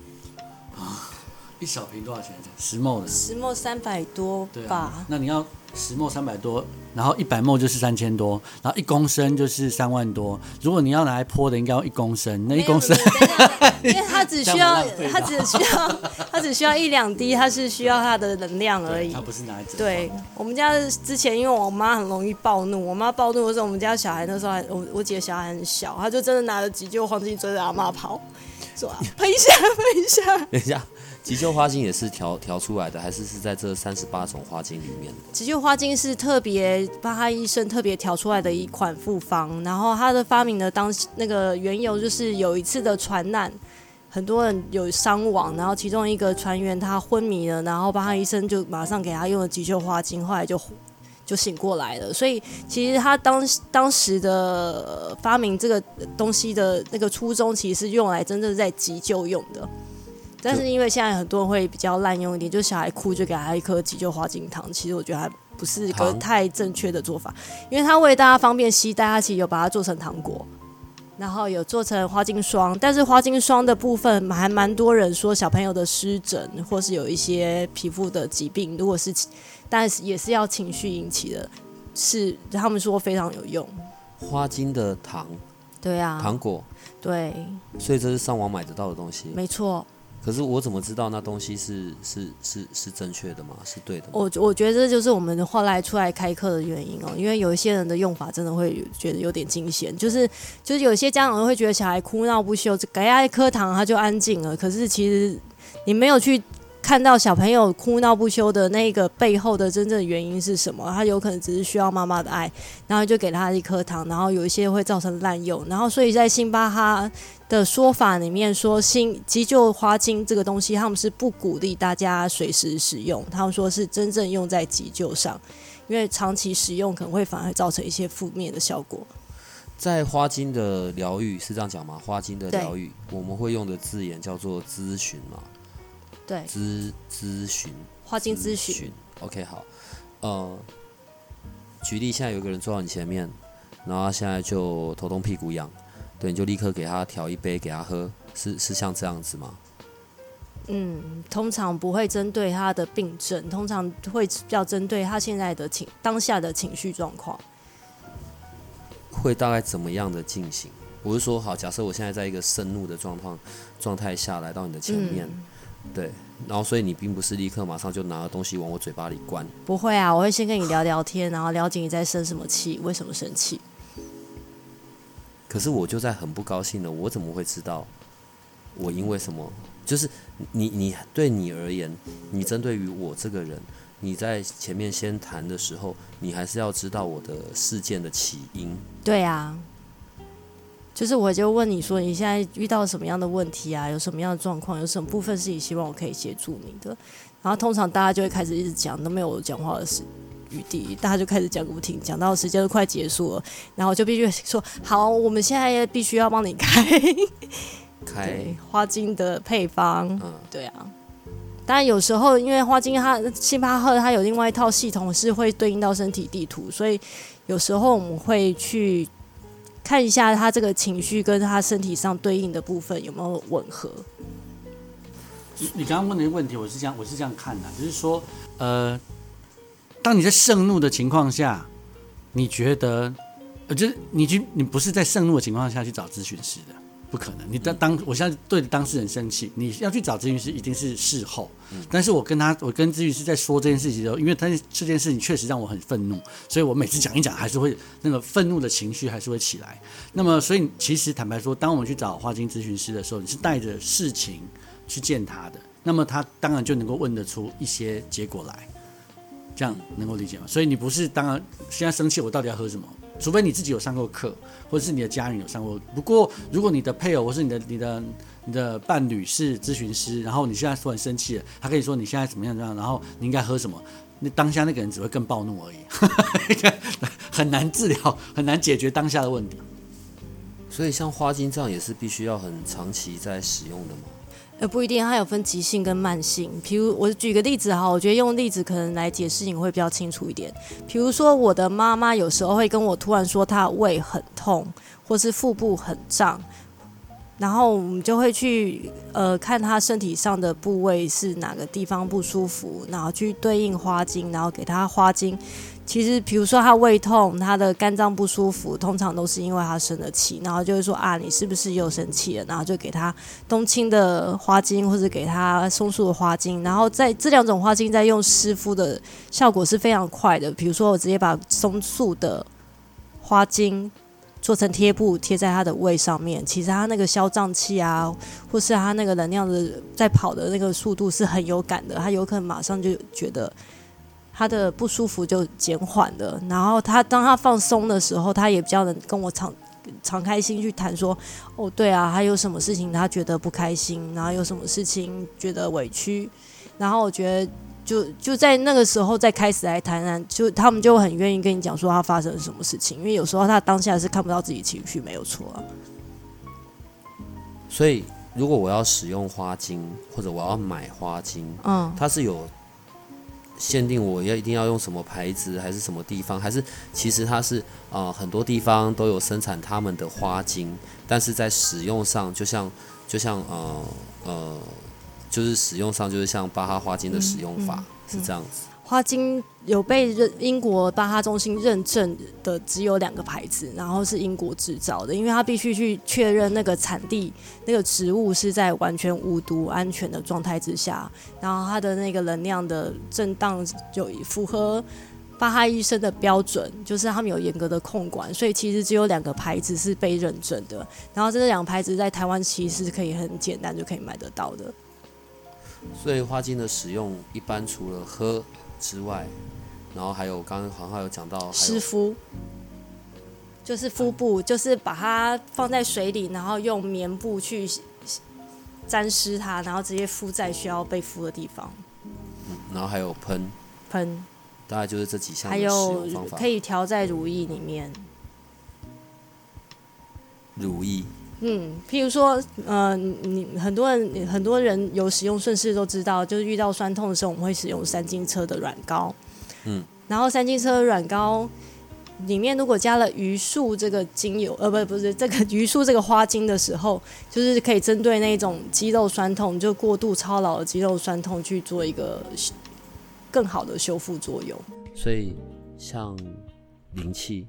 [SPEAKER 2] 一小瓶多少钱？石墨的。
[SPEAKER 4] 石墨三百多
[SPEAKER 2] 对
[SPEAKER 4] 吧
[SPEAKER 2] 啊，？那你要石墨三百多，然后一百墨就是三千多，然后一公升就是三万多。如果你要拿来泼的，应该要一公升，那一公升
[SPEAKER 4] 因为它只需要它只需要 它只需要一两滴，它是需要它的能量而已
[SPEAKER 2] 它。不是拿来整。
[SPEAKER 4] 对我们家之前，因为我妈很容易暴怒，我妈暴怒的时候，我们家小孩那时候还我我姐小孩很小，她就真的拿着急救黄金追着阿妈跑，说啊 喷一下喷一下。
[SPEAKER 3] 等一下，急救花精也是调调出来的，还是是在这三十八种花精里面？
[SPEAKER 4] 急救花精是特别巴哈医生特别调出来的一款复方，然后它的发明的当那个缘由就是有一次的船难，很多人有伤亡，然后其中一个船员他昏迷了，然后巴哈医生就马上给他用了急救花精，后来就就醒过来了。所以其实他当当时的发明这个东西的那个初衷，其实是用来真正在急救用的。但是因为现在很多人会比较滥用一点，就小孩哭就给他一颗急救花精糖，其实我觉得还不是一个太正确的做法，因为它为大家方便携带，它其实有把它做成糖果，然后有做成花精霜，但是花精霜的部分还蛮多人说小朋友的湿疹或是有一些皮肤的疾病，如果是但是也是要情绪引起的，是他们说非常有用。
[SPEAKER 3] 花精的糖
[SPEAKER 4] 对啊，
[SPEAKER 3] 糖果，
[SPEAKER 4] 对，
[SPEAKER 3] 所以这是上网买得到的东西。
[SPEAKER 4] 没错。
[SPEAKER 3] 可是我怎么知道那东西是是是是正确的吗？是对的吗？
[SPEAKER 4] 我我觉得这就是我们后来出来开课的原因哦，因为有一些人的用法真的会觉得有点惊险，就是就是有些家长会觉得小孩哭闹不休，给他一颗糖他就安静了，可是其实你没有去看到小朋友哭闹不休的那个背后的真正原因是什么，他有可能只是需要妈妈的爱，然后就给他一颗糖，然后有一些会造成滥用，然后所以在辛巴哈的说法里面说，新急救花精这个东西，他们是不鼓励大家随时使用，他们说是真正用在急救上，因为长期使用可能会反而造成一些负面的效果。
[SPEAKER 3] 在花精的疗愈是这样讲吗？花精的疗愈，我们会用的字眼叫做咨询嘛？
[SPEAKER 4] 对，
[SPEAKER 3] 咨咨询，
[SPEAKER 4] 花精咨询
[SPEAKER 3] ，OK，好，呃，举例，现在有一个人坐到你前面，然后他现在就头痛屁股痒，对，你就立刻给他调一杯给他喝，是是像这样子吗？
[SPEAKER 4] 嗯，通常不会针对他的病症，通常会比较针对他现在的情当下的情绪状况。
[SPEAKER 3] 会大概怎么样的进行？我是说，好，假设我现在在一个盛怒的状况状态下来到你的前面，
[SPEAKER 4] 嗯
[SPEAKER 3] 对，然后所以你并不是立刻马上就拿了东西往我嘴巴里灌，
[SPEAKER 4] 不会啊，我会先跟你聊聊天，然后了解你在生什么气，为什么生气。
[SPEAKER 3] 可是我就在很不高兴了，我怎么会知道我因为什么？就是你你对你而言，你针对于我这个人，你在前面先谈的时候，你还是要知道我的事件的起因。
[SPEAKER 4] 对啊，就是我就问你说你现在遇到什么样的问题啊？有什么样的状况？有什么部分是你希望我可以协助你的？然后通常大家就会开始一直讲，都没有讲话的时余地，大家就开始讲个不停，讲到时间都快结束了，然后就必须说好，我们现在必须要帮你开
[SPEAKER 3] 开
[SPEAKER 4] 花精的配方，
[SPEAKER 3] 嗯，
[SPEAKER 4] 对啊。当然有时候因为花精它星巴克它有另外一套系统是会对应到身体地图，所以有时候我们会去看一下他这个情绪跟他身体上对应的部分有没有吻合。
[SPEAKER 2] 你你刚刚问的问题，我是这样我是这样看的，就是说，呃，当你在盛怒的情况下，你觉得，呃，就是你去你不是在盛怒的情况下去找咨询师的。不可能，你当当我现在对当事人生气，你要去找咨询师一定是事后。但是我跟他，我跟咨询师在说这件事情的时候，因为他这件事情确实让我很愤怒，所以我每次讲一讲，还是会那个愤怒的情绪还是会起来。那么，所以其实坦白说，当我们去找花精咨询师的时候，你是带着事情去见他的，那么他当然就能够问得出一些结果来，这样能够理解吗？所以你不是当然现在生气，我到底要喝什么？除非你自己有上过课，或者是你的家人有上过。不过，如果你的配偶或是你的、你的、你的伴侣是咨询师，然后你现在突然生气了，他可以说你现在怎么样怎么样，然后你应该喝什么？那当下那个人只会更暴怒而已，很难治疗，很难解决当下的问题。
[SPEAKER 3] 所以，像花精这样也是必须要很长期在使用的吗？
[SPEAKER 4] 呃，不一定，它有分急性跟慢性。比如我举个例子哈，我觉得用例子可能来解释你会比较清楚一点。比如说，我的妈妈有时候会跟我突然说她胃很痛，或是腹部很胀，然后我们就会去呃看他身体上的部位是哪个地方不舒服，然后去对应花精，然后给他花精。其实，比如说他胃痛，他的肝脏不舒服，通常都是因为他生了气，然后就会说啊，你是不是又生气了？然后就给他冬青的花精，或者给他松树的花精，然后在这两种花精在用湿敷的效果是非常快的。比如说，我直接把松树的花精做成贴布贴在他的胃上面，其实他那个消胀气啊，或是他那个能量的在跑的那个速度是很有感的，他有可能马上就觉得。他的不舒服就减缓了，然后他当他放松的时候，他也比较能跟我敞敞开心去谈说，哦，对啊，还有什么事情他觉得不开心，然后有什么事情觉得委屈，然后我觉得就就在那个时候再开始来谈谈，就他们就很愿意跟你讲说他发生了什么事情，因为有时候他当下是看不到自己情绪，没有错啊。
[SPEAKER 3] 所以如果我要使用花精，或者我要买花精，嗯，它是有。限定我要一定要用什么牌子，还是什么地方？还是其实它是啊，很多地方都有生产他们的花精，但是在使用上，就像就像呃呃，就是使用上就是像巴哈花精的使用法是这样子。
[SPEAKER 4] 花精有被认英国巴哈中心认证的只有两个牌子，然后是英国制造的，因为它必须去确认那个产地那个植物是在完全无毒安全的状态之下，然后它的那个能量的震荡就符合巴哈医生的标准，就是他们有严格的控管，所以其实只有两个牌子是被认证的，然后这两个牌子在台湾其实可以很简单就可以买得到的。
[SPEAKER 3] 所以花精的使用一般除了喝。之外，然后还有刚刚黄浩有讲到
[SPEAKER 4] 湿敷，就是敷布，就是把它放在水里，然后用棉布去沾湿它，然后直接敷在需要被敷的地方。
[SPEAKER 3] 嗯，然后还有喷
[SPEAKER 4] 喷，
[SPEAKER 3] 大概就是这几项。
[SPEAKER 4] 还有可以调在乳液里面，
[SPEAKER 3] 乳液。
[SPEAKER 4] 嗯，譬如说，呃，你很多人很多人有使用顺势都知道，就是遇到酸痛的时候，我们会使用三金车的软膏。嗯，然后三金车软膏里面如果加了榆树这个精油，呃，不，不是这个榆树这个花精的时候，就是可以针对那种肌肉酸痛，就过度操劳的肌肉酸痛去做一个更好的修复作用。
[SPEAKER 3] 所以，像灵气。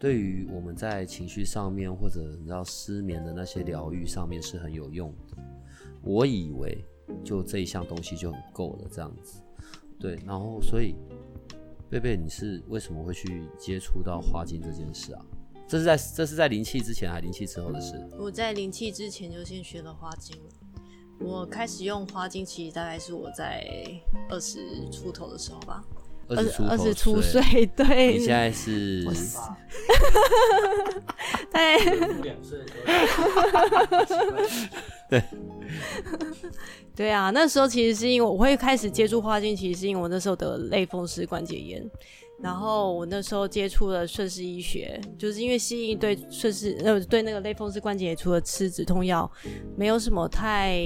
[SPEAKER 3] 对于我们在情绪上面或者你知道失眠的那些疗愈上面是很有用的。我以为就这一项东西就很够了，这样子。对，然后所以贝贝，你是为什么会去接触到花精这件事啊？这是在这是在灵气之前还是灵气之后的事？
[SPEAKER 4] 我在灵气之前就先学了花精了。我开始用花精，其实大概是我在二十出头的时候吧。
[SPEAKER 3] 二十
[SPEAKER 4] 二十出
[SPEAKER 3] 岁，
[SPEAKER 4] 对。
[SPEAKER 3] 你现在是？
[SPEAKER 4] 对。
[SPEAKER 3] 对。
[SPEAKER 4] 对啊，那时候其实是因为我会开始接触花镜，其实是因为我那时候得类风湿关节炎，然后我那时候接触了顺势医学，就是因为西医对顺势呃对那个类风湿关节除了吃止痛药，没有什么太。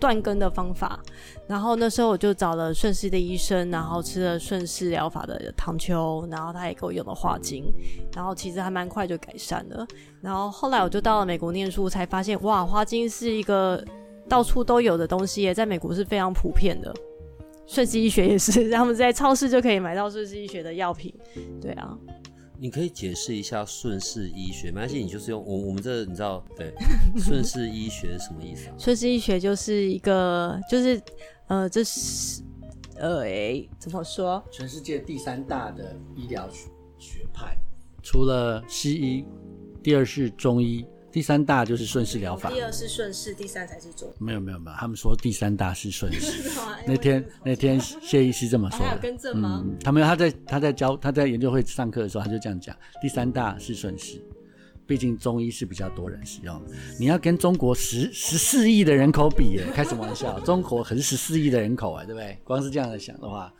[SPEAKER 4] 断根的方法。然后那时候我就找了顺势的医生，然后吃了顺势疗法的糖球，然后他也给我用了花精，然后其实还蛮快就改善了。然后后来我就到了美国念书，才发现哇，花精是一个到处都有的东西，在美国是非常普遍的。顺势医学也是，他们在超市就可以买到顺势医学的药品。对啊，
[SPEAKER 3] 你可以解释一下顺势医学，没关系，你就是用我我们这你知道对顺势医学是什么意思啊？
[SPEAKER 4] 顺势医学就是一个，就是呃，这是呃，诶怎么说？
[SPEAKER 2] 全世界第三大的医疗学学派，除了西医，第二是中医，第三大就是顺势疗法。
[SPEAKER 4] 第二是顺势，第三才是中。
[SPEAKER 2] 没有没有没有，他们说第三大是顺势。那天那天谢医师这么说的。
[SPEAKER 4] 还有跟正吗？
[SPEAKER 2] 嗯，他没有他在他在教他在研究会上课的时候他就这样讲，第三大是顺势。毕竟中医是比较多人使用的，你要跟中国十十四亿的人口比，耶，开什么玩笑？中国可是十四亿的人口啊，对不对？光是这样来想的话，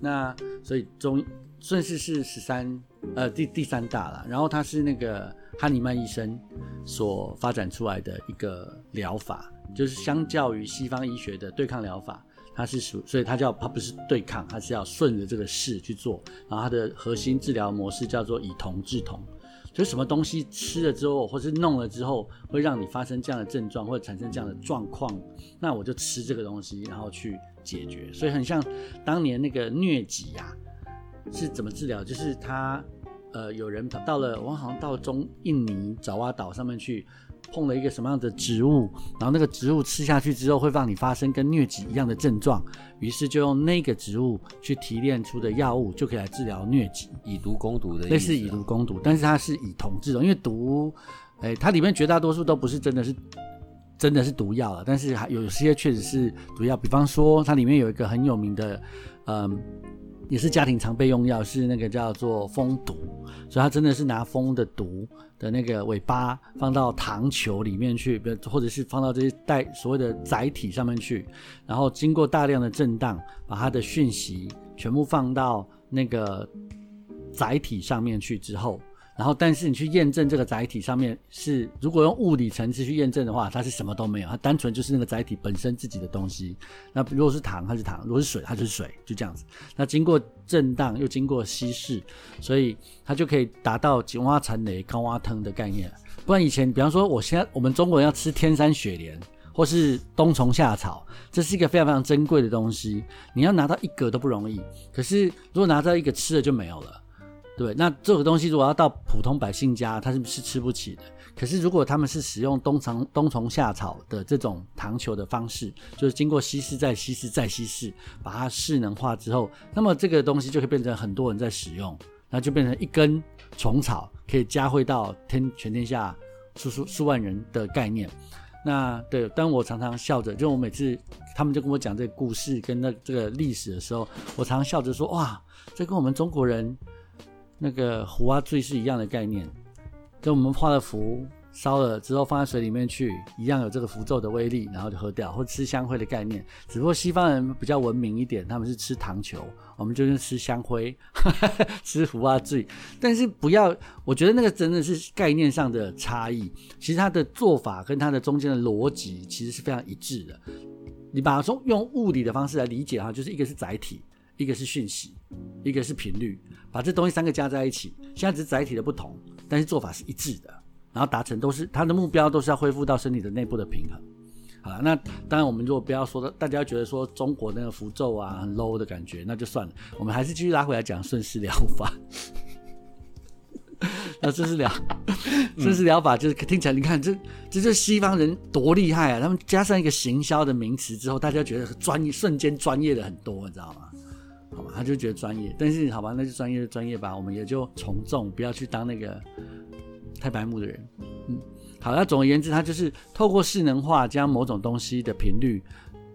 [SPEAKER 2] 那所以中顺势是十三呃第第三大了，然后它是那个哈尼曼医生所发展出来的一个疗法，就是相较于西方医学的对抗疗法，它是属，所以它叫它不是对抗，它是要顺着这个势去做，然后它的核心治疗模式叫做以同治酮。就什么东西吃了之后，或是弄了之后，会让你发生这样的症状，或者产生这样的状况，那我就吃这个东西，然后去解决。所以很像当年那个疟疾呀，是怎么治疗？就是它呃，有人到了，我好像到中印尼爪哇岛上面去。碰了一个什么样的植物，然后那个植物吃下去之后会让你发生跟疟疾一样的症状，于是就用那个植物去提炼出的药物就可以来治疗疟疾，
[SPEAKER 3] 以毒攻毒的，
[SPEAKER 2] 类似以毒攻毒，但是它是以酮治的，因为毒，哎，它里面绝大多数都不是真的是真的是毒药了，但是还有些确实是毒药，比方说它里面有一个很有名的，嗯。也是家庭常备用药，是那个叫做蜂毒，所以它真的是拿蜂的毒的那个尾巴放到糖球里面去，或者是放到这些带所谓的载体上面去，然后经过大量的震荡，把它的讯息全部放到那个载体上面去之后。然后，但是你去验证这个载体上面是，如果用物理层次去验证的话，它是什么都没有，它单纯就是那个载体本身自己的东西。那如果是糖，它是糖；如果是水，它就是水，就这样子。那经过震荡，又经过稀释，所以它就可以达到井蛙产雷、高蛙汤的概念。不然以前，比方说，我现在我们中国人要吃天山雪莲或是冬虫夏草，这是一个非常非常珍贵的东西，你要拿到一格都不容易。可是如果拿到一个吃了就没有了。对，那这个东西如果要到普通百姓家，他是是吃不起的。可是如果他们是使用冬虫冬虫夏草的这种糖球的方式，就是经过稀释再稀释再稀释，把它势能化之后，那么这个东西就可以变成很多人在使用，那就变成一根虫草可以加惠到天全天下数数数万人的概念。那对，但我常常笑着，就我每次他们就跟我讲这个故事跟那这个历史的时候，我常常笑着说：哇，这跟我们中国人。那个壶啊醉是一样的概念，跟我们画的符烧了之后放在水里面去，一样有这个符咒的威力，然后就喝掉，或吃香灰的概念。只不过西方人比较文明一点，他们是吃糖球，我们就是吃香灰，吃壶啊醉。但是不要，我觉得那个真的是概念上的差异。其实它的做法跟它的中间的逻辑其实是非常一致的。你把它从用物理的方式来理解哈，就是一个是载体。一个是讯息，一个是频率，把这东西三个加在一起，现在只是载体的不同，但是做法是一致的，然后达成都是它的目标，都是要恢复到身体的内部的平衡。好了，那当然我们如果不要说的，大家觉得说中国那个符咒啊很 low 的感觉，那就算了，我们还是继续拉回来讲顺势疗法。那顺势疗，顺势疗法就是听起来，你看这这就是西方人多厉害啊！他们加上一个行销的名词之后，大家觉得专业，瞬间专业的很多，你知道吗？好吧，他就觉得专业，但是好吧，那就专业就专业吧，我们也就从众，不要去当那个太白目的人。嗯，好，那总而言之，它就是透过势能化将某种东西的频率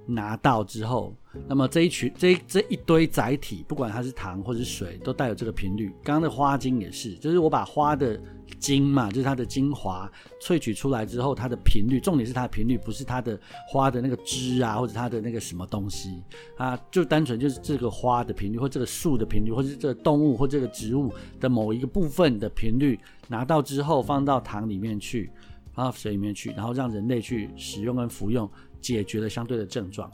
[SPEAKER 2] 拿到之后。那么这一群这这一堆载体，不管它是糖或是水，都带有这个频率。刚刚的花精也是，就是我把花的精嘛，就是它的精华萃取出来之后，它的频率，重点是它的频率，不是它的花的那个枝啊，或者它的那个什么东西啊，就单纯就是这个花的频率，或这个树的频率，或是这个动物或这个植物的某一个部分的频率拿到之后，放到糖里面去，放到水里面去，然后让人类去使用跟服用。解决了相对的症状。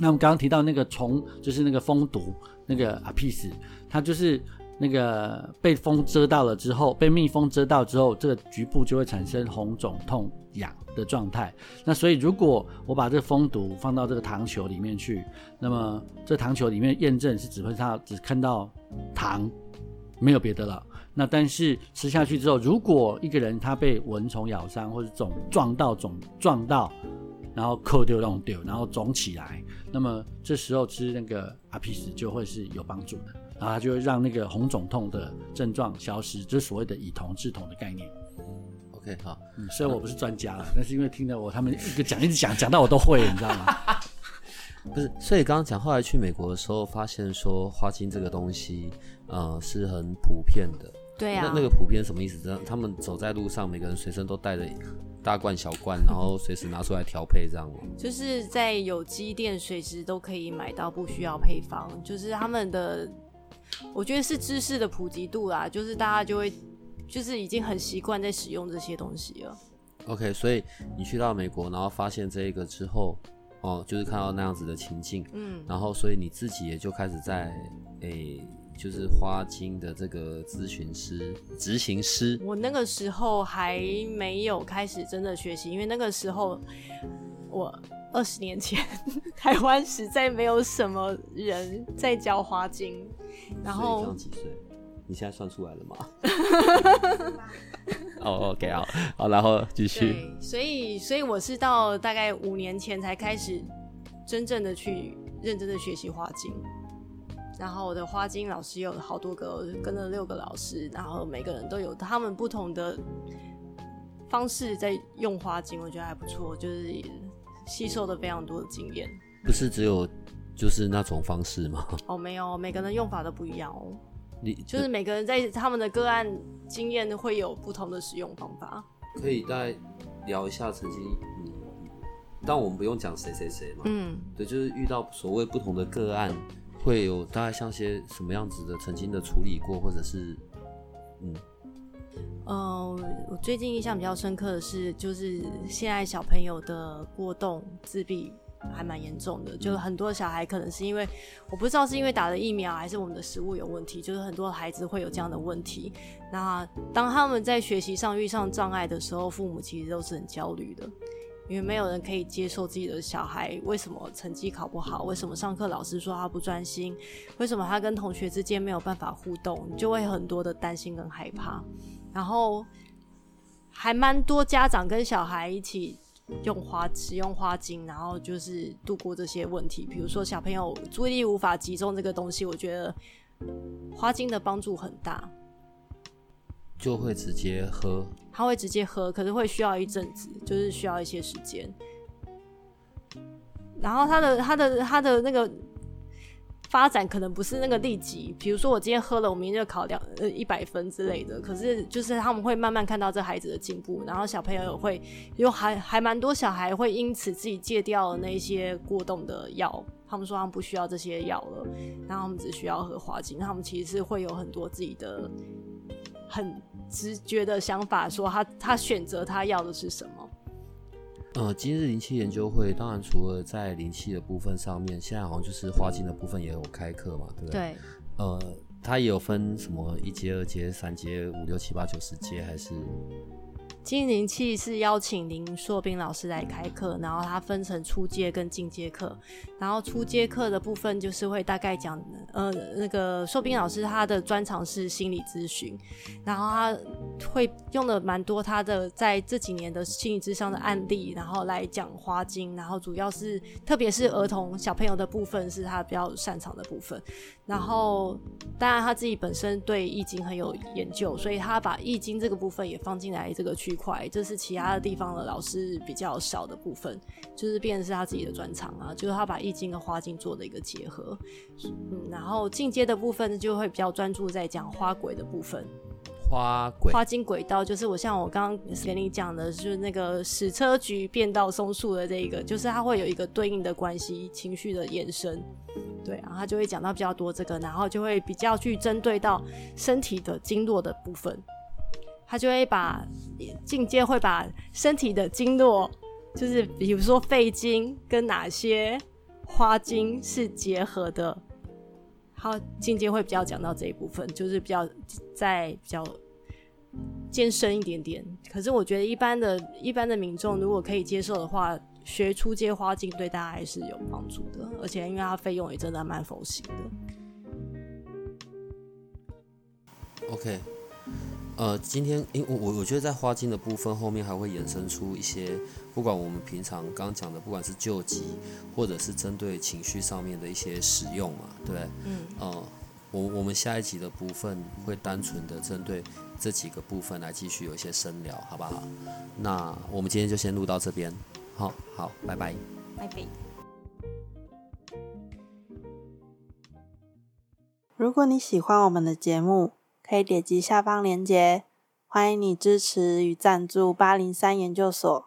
[SPEAKER 2] 那我们刚刚提到那个虫，就是那个蜂毒，那个阿皮斯，它就是那个被风蛰到了之后，被蜜蜂蛰到之后，这个局部就会产生红肿、痛、痒的状态。那所以如果我把这个蜂毒放到这个糖球里面去，那么这糖球里面验证是只会它只看到糖，没有别的了。那但是吃下去之后，如果一个人他被蚊虫咬伤或者肿撞到肿撞到，然后扣丢弄丢，然后肿起来，那么这时候吃那个阿皮斯就会是有帮助的，然后它就会让那个红肿痛的症状消失，就是所谓的以酮治酮的概念。
[SPEAKER 3] OK，好，
[SPEAKER 2] 嗯，虽然我不是专家了，但是因为听了我他们一个讲一直讲讲到我都会，你知道吗？
[SPEAKER 3] 不是，所以刚刚讲，后来去美国的时候，发现说花精这个东西，呃，是很普遍的。
[SPEAKER 4] 对啊，
[SPEAKER 3] 那那个普遍什么意思？他们走在路上，每个人随身都带着大罐小罐，然后随时拿出来调配，这样吗？
[SPEAKER 4] 就是在有机店随时都可以买到，不需要配方。就是他们的，我觉得是知识的普及度啦，就是大家就会，就是已经很习惯在使用这些东西了。
[SPEAKER 3] OK，所以你去到美国，然后发现这个之后，哦，就是看到那样子的情境，
[SPEAKER 4] 嗯，
[SPEAKER 3] 然后所以你自己也就开始在诶、就是花精的这个咨询师、执行师，
[SPEAKER 4] 我那个时候还没有开始真的学习，因为那个时候我二十年前 台湾实在没有什么人在教花精，然后
[SPEAKER 3] 样几岁？你现在算出来了吗？哦，OK，好，好，然后继续。
[SPEAKER 4] 所以所以我是到大概五年前才开始真正的去认真的学习花精。然后我的花精老师有好多个，跟了六个老师，然后每个人都有他们不同的方式在用花精，我觉得还不错，就是也吸收了非常多的经验。
[SPEAKER 3] 不是只有就是那种方式吗？
[SPEAKER 4] 哦，没有，每个人用法都不一样哦，
[SPEAKER 3] 你
[SPEAKER 4] 就是每个人在他们的个案经验会有不同的使用方法。
[SPEAKER 3] 可以大概聊一下曾经，嗯，但我们不用讲谁谁谁嘛，
[SPEAKER 4] 嗯，
[SPEAKER 3] 对，就是遇到所谓不同的个案，会有大概像些什么样子的曾经的处理过，或者是嗯
[SPEAKER 4] 呃，我最近印象比较深刻的是，就是现在小朋友的过动、自闭还蛮严重的，就是很多小孩可能是因为我不知道是因为打了疫苗，还是我们的食物有问题，就是很多孩子会有这样的问题。那当他们在学习上遇上障碍的时候，父母其实都是很焦虑的。因为没有人可以接受自己的小孩为什么成绩考不好，为什么上课老师说他不专心，为什么他跟同学之间没有办法互动，就会很多的担心跟害怕。然后还蛮多家长跟小孩一起用花使用花精，然后就是度过这些问题。比如说小朋友注意力无法集中这个东西，我觉得花精的帮助很大。
[SPEAKER 3] 就会直接喝。
[SPEAKER 4] 他会直接喝，可是会需要一阵子，就是需要一些时间。然后他的他的他的那个发展可能不是那个立即，比如说我今天喝了，我明天就考两呃一百分之类的。可是就是他们会慢慢看到这孩子的进步，然后小朋友也会有还还蛮多小孩会因此自己戒掉了那些过动的药。他们说他们不需要这些药了，然后他们只需要喝花精。他们其实是会有很多自己的很直觉的想法，说他他选择他要的是什么。
[SPEAKER 3] 呃，今日灵气研究会，当然除了在灵气的部分上面，现在好像就是花精的部分也有开课嘛，对不对？
[SPEAKER 4] 对，
[SPEAKER 3] 呃，它也有分什么一阶、二阶、三阶、五六七八九十阶，还是
[SPEAKER 4] 精灵气是邀请林硕斌老师来开课，然后它分成初阶跟进阶课。然后初阶课的部分就是会大概讲，呃，那个硕斌老师他的专长是心理咨询，然后他会用的蛮多他的在这几年的心理智商的案例，然后来讲花精，然后主要是特别是儿童小朋友的部分是他比较擅长的部分。然后当然他自己本身对易经很有研究，所以他把易经这个部分也放进来这个区块，这是其他的地方的老师比较少的部分，就是变成是他自己的专长啊，就是他把易经跟花经做的一个结合。嗯，然后进阶的部分就会比较专注在讲花轨的部分。
[SPEAKER 3] 花轨？
[SPEAKER 4] 花经轨道就是我像我刚刚给你讲的，就是那个矢车菊变到松树的这一个，就是它会有一个对应的关系，情绪的延伸。对，然后他就会讲到比较多这个，然后就会比较去针对到身体的经络的部分，他就会把进阶会把身体的经络就是比如说肺经跟哪些花经是结合的。好，进阶会比较讲到这一部分，就是比较在比较艰深一点点。可是我觉得一般的一般的民众如果可以接受的话，学初阶花精对大家还是有帮助的，而且因为它费用也真的蛮佛心的。
[SPEAKER 3] OK，呃，今天因我我我觉得在花精的部分后面还会衍生出一些，不管我们平常刚刚讲的，不管是救急或者是针对情绪上面的一些使用嘛，对不对？
[SPEAKER 4] 嗯，
[SPEAKER 3] 呃，我我们下一集的部分会单纯的针对这几个部分来继续有一些深聊，好不好？那我们今天就先录到这边，好好，拜拜。
[SPEAKER 4] 拜拜。
[SPEAKER 1] 如果你喜欢我们的节目，可以点击下方链接，欢迎你支持与赞助八零三研究所。